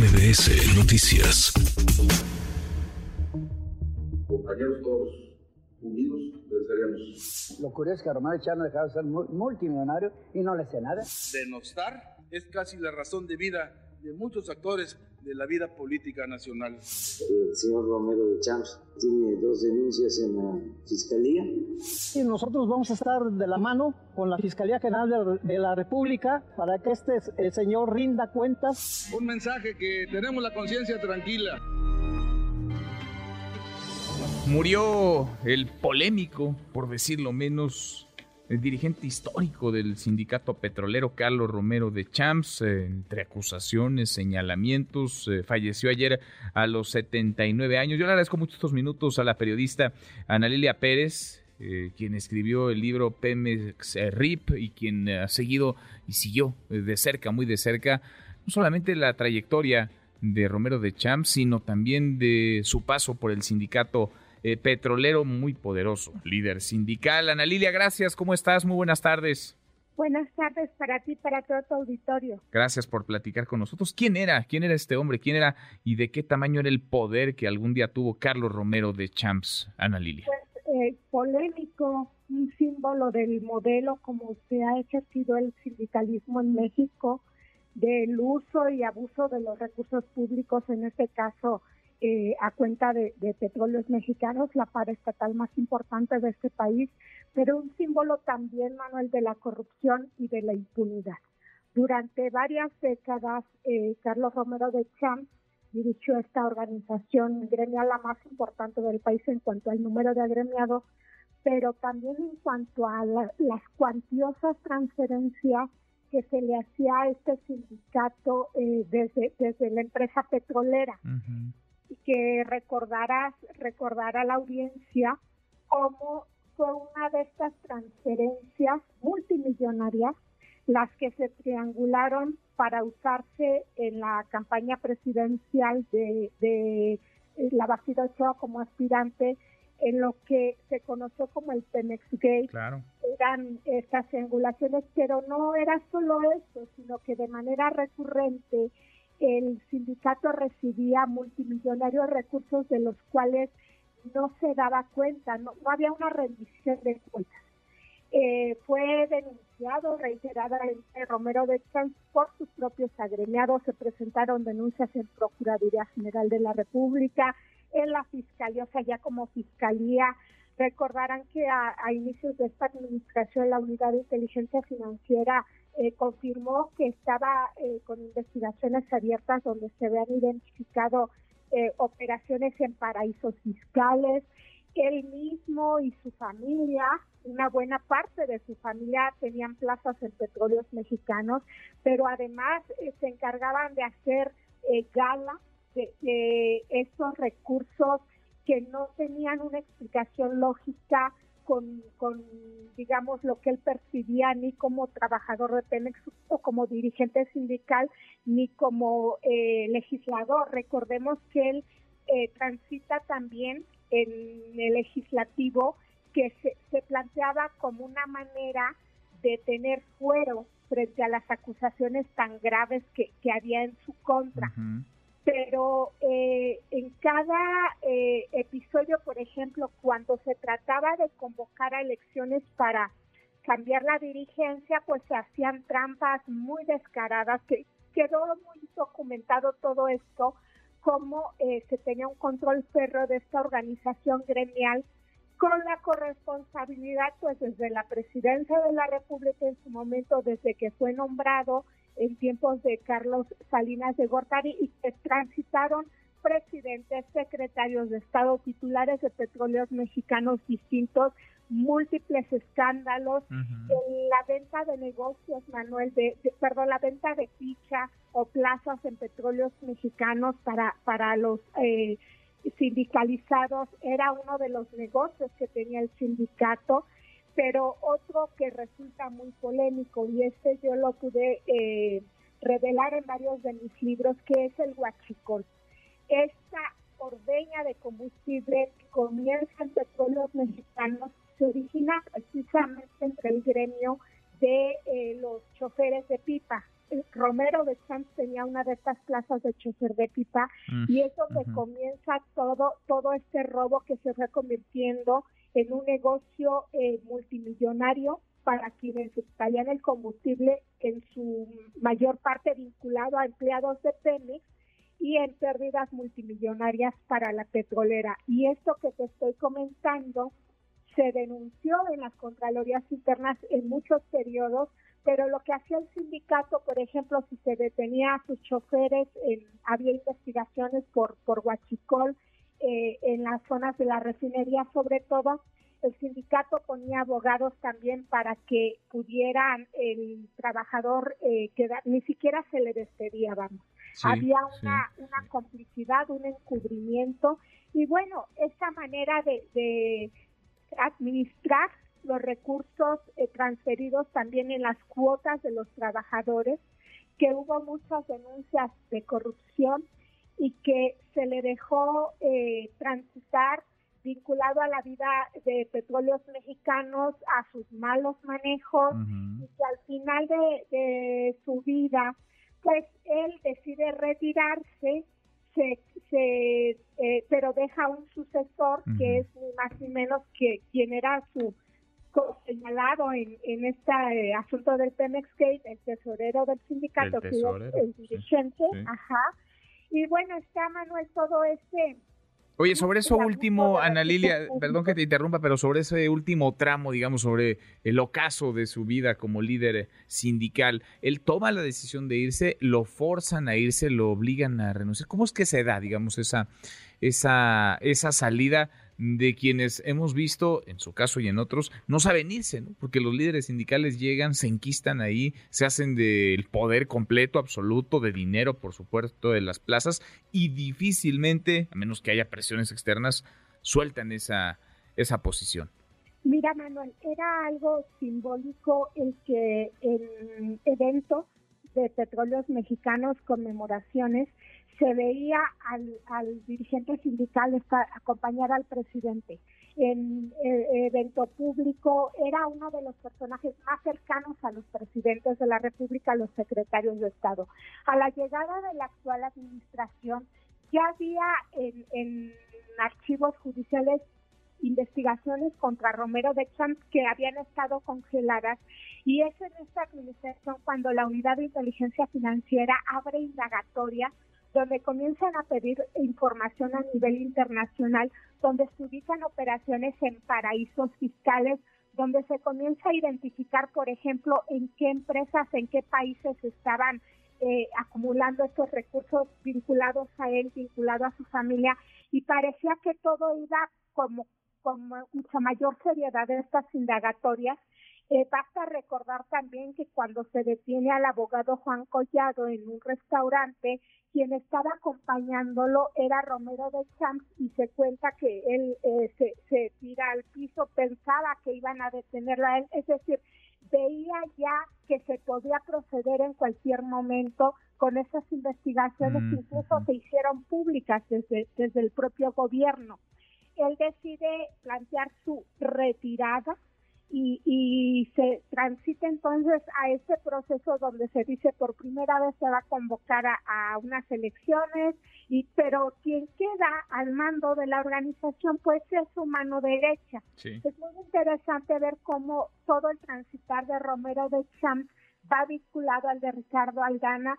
MBS Noticias. Compañeros todos unidos venceremos. Lo curioso es que Romero Chávez dejaba de ser multimillonario y no le hace nada. Denostar es casi la razón de vida de muchos actores de la vida política nacional. El señor Romero de Champs tiene dos denuncias en la Fiscalía. Y nosotros vamos a estar de la mano con la Fiscalía General de la República para que este el señor rinda cuentas. Un mensaje que tenemos la conciencia tranquila. Murió el polémico, por decirlo menos, el dirigente histórico del sindicato petrolero Carlos Romero de Champs, eh, entre acusaciones, señalamientos, eh, falleció ayer a los 79 años. Yo le agradezco mucho estos minutos a la periodista Ana Lilia Pérez, eh, quien escribió el libro Pemex RIP y quien ha seguido y siguió de cerca, muy de cerca, no solamente la trayectoria de Romero de Champs, sino también de su paso por el sindicato eh, petrolero muy poderoso, líder sindical. Ana Lilia, gracias, ¿cómo estás? Muy buenas tardes. Buenas tardes para ti, para todo tu auditorio. Gracias por platicar con nosotros. ¿Quién era? ¿Quién era este hombre? ¿Quién era y de qué tamaño era el poder que algún día tuvo Carlos Romero de Champs, Ana Lilia? Pues eh, polémico, un símbolo del modelo como se ha ejercido el sindicalismo en México, del uso y abuso de los recursos públicos, en este caso eh, a cuenta de, petróleos mexicanos, la paraestatal más importante de este país, pero un símbolo también, Manuel, de la corrupción y de la impunidad. Durante varias décadas, eh, Carlos Romero de Champs dirigió esta organización gremial la más importante del país en cuanto al número de agremiados, pero también en cuanto a las cuantiosas transferencias que se le hacía a este sindicato eh, desde, desde la empresa petrolera que recordarás, recordar a la audiencia cómo fue una de estas transferencias multimillonarias las que se triangularon para usarse en la campaña presidencial de, de la Bastida Ochoa como aspirante en lo que se conoció como el Pemex Gate. Claro. Eran estas triangulaciones, pero no era solo eso, sino que de manera recurrente el sindicato recibía multimillonarios recursos de los cuales no se daba cuenta, no, había una rendición de cuentas. Eh, fue denunciado reiteradamente Romero de Champs por sus propios agremiados, se presentaron denuncias en Procuraduría General de la República, en la Fiscalía, o sea, ya como Fiscalía, recordarán que a, inicios de esta administración la Unidad de Inteligencia Financiera eh, confirmó que estaba eh, con investigaciones abiertas donde se habían identificado eh, operaciones en paraísos fiscales. Él mismo y su familia, una buena parte de su familia tenían plazas en petróleos mexicanos, pero además se encargaban de hacer gala de, de estos recursos que no tenían una explicación lógica con, digamos, lo que él percibía ni como trabajador de Pemex o como dirigente sindical, ni como eh, legislador. Recordemos que él eh, transita también en el legislativo que se, se, planteaba como una manera de tener fuero frente a las acusaciones tan graves que había en su contra pero eh, en cada eh, episodio, por ejemplo, cuando se trataba de convocar a elecciones para cambiar la dirigencia, pues se hacían trampas muy descaradas, que quedó muy documentado todo esto, cómo eh, se tenía un control ferro de esta organización gremial con la corresponsabilidad, pues desde la presidencia de la República en su momento, desde que fue nombrado, en tiempos de Carlos Salinas de Gortari y que transitaron presidentes, secretarios de Estado, titulares de petróleos mexicanos distintos, múltiples escándalos, la venta de negocios, Manuel, de, perdón, la venta de ficha o plazas en petróleos mexicanos para, para los eh, sindicalizados era uno de los negocios que tenía el sindicato pero otro que resulta muy polémico y este yo lo pude eh, revelar en varios de mis libros, que es el huachicol. Esta ordeña de combustible que comienza en petróleos mexicanos se origina precisamente entre el gremio de eh, los choferes de pipa, eh, Romero de Champs tenía una de estas plazas de chofer de pipa Mm, y es donde comienza todo todo este robo que se fue convirtiendo en un negocio eh, multimillonario para quienes traían el combustible en su mayor parte vinculado a empleados de Pemex y en pérdidas multimillonarias para la petrolera. Y esto que te estoy comentando se denunció en las Contralorías internas en muchos periodos, pero lo que hacía el sindicato, por ejemplo, si se detenía a sus choferes, en- había investigaciones por, por Huachicol, eh, en las zonas de la refinería sobre todo, el sindicato ponía abogados también para que pudieran el trabajador eh, quedar, ni siquiera se le despedía, vamos. Sí, Había sí, una, una complicidad, un encubrimiento y bueno, esta manera de, de administrar los recursos eh, transferidos también en las cuotas de los trabajadores, que hubo muchas denuncias de corrupción y que se le dejó eh, transitar vinculado a la vida de petróleos mexicanos, a sus malos manejos y que al final de, de su vida, pues él decide retirarse, se, se, eh, pero deja un sucesor que es ni más ni menos que quien era su señalado en, en este eh, asunto del Pemex Gate, el tesorero del sindicato, El que es el sí, dirigente, sí. ajá. Y bueno, está Manuel todo este Oye, sobre eso la último, Ana Lilia, perdón que te interrumpa, pero sobre ese último tramo, digamos, sobre el ocaso de su vida como líder sindical, él toma la decisión de irse, lo forzan a irse, lo obligan a renunciar. ¿Cómo es que se da, digamos, esa, esa, esa salida de quienes hemos visto, en su caso y en otros, no saben irse, ¿no? Porque los líderes sindicales llegan, se enquistan ahí, se hacen del poder completo, absoluto, de dinero, por supuesto, de las plazas, y difícilmente, a menos que haya presiones externas, sueltan esa, esa posición. Mira, Manuel, era algo simbólico el que en eventos de petróleos mexicanos, conmemoraciones, se veía al, al dirigente sindical estar, acompañar al presidente. En eh, evento público era uno de los personajes más cercanos a los presidentes de la República, los secretarios de Estado. A la llegada de la actual administración, ya había en, en archivos judiciales investigaciones contra Romero de Champs que habían estado congeladas y es en esta administración cuando la unidad de inteligencia financiera abre indagatorias donde comienzan a pedir información a nivel internacional, donde se ubican operaciones en paraísos fiscales, donde se comienza a identificar, por ejemplo, en qué empresas, en qué países estaban eh, acumulando estos recursos vinculados a él, vinculado a su familia, y parecía que todo iba como con mucha mayor seriedad de estas indagatorias. Eh, basta recordar también que cuando se detiene al abogado Juan Collado en un restaurante, quien estaba acompañándolo era Romero de Champs y se cuenta que él eh, se, se tira al piso, pensaba que iban a detenerlo a él, es decir, veía ya que se podía proceder en cualquier momento con esas investigaciones Mm, que incluso ujú. se hicieron públicas desde, desde el propio gobierno. Él decide plantear su retirada y, y se transita entonces a este proceso donde se dice por primera vez se va a convocar a, a unas elecciones y pero quien queda al mando de la organización pues es su mano derecha Sí. es muy interesante ver cómo todo el transitar de Romero de Champs va vinculado al de Ricardo Aldana,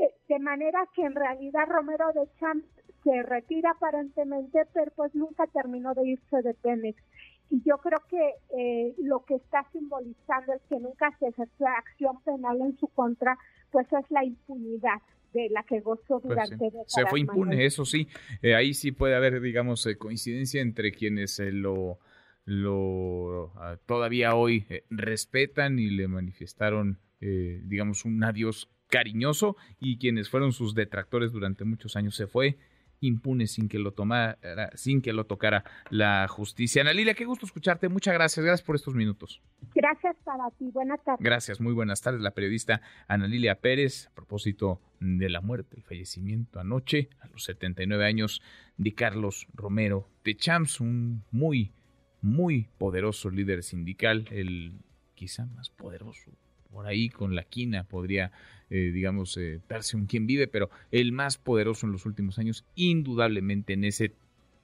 eh, de manera que en realidad Romero de Champs se retira aparentemente, pero pues nunca terminó de irse de Pemex. Y yo creo que eh, lo que está simbolizando es que nunca se ejerció acción penal en su contra, pues es la impunidad de la que gozó Pues durante sí. décadas. Se fue impune, Manuel. eso sí. Eh, ahí sí puede haber, digamos, eh, coincidencia entre quienes eh, lo, lo ah, todavía hoy eh, respetan y le manifestaron, eh, digamos, un adiós cariñoso y quienes fueron sus detractores durante muchos años se fue impune sin que lo tomara, sin que lo tocara la justicia. Ana Lilia, qué gusto escucharte. Muchas gracias. Gracias por estos minutos. Gracias para ti. Buenas tardes. Gracias, muy buenas tardes. La periodista Ana Lilia Pérez, a propósito de la muerte, el fallecimiento anoche, a los 79 años, de Carlos Romero de Champs, un muy, muy poderoso líder sindical, el quizá más poderoso por ahí con la quina podría, eh, digamos, eh, darse un quien vive, pero el más poderoso en los últimos años, indudablemente en ese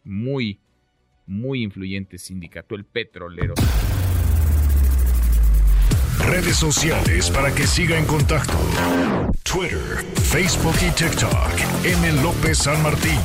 muy, muy influyente sindicato, el petrolero. Redes sociales para que siga en contacto: Twitter, Facebook y TikTok. M. López San Martín.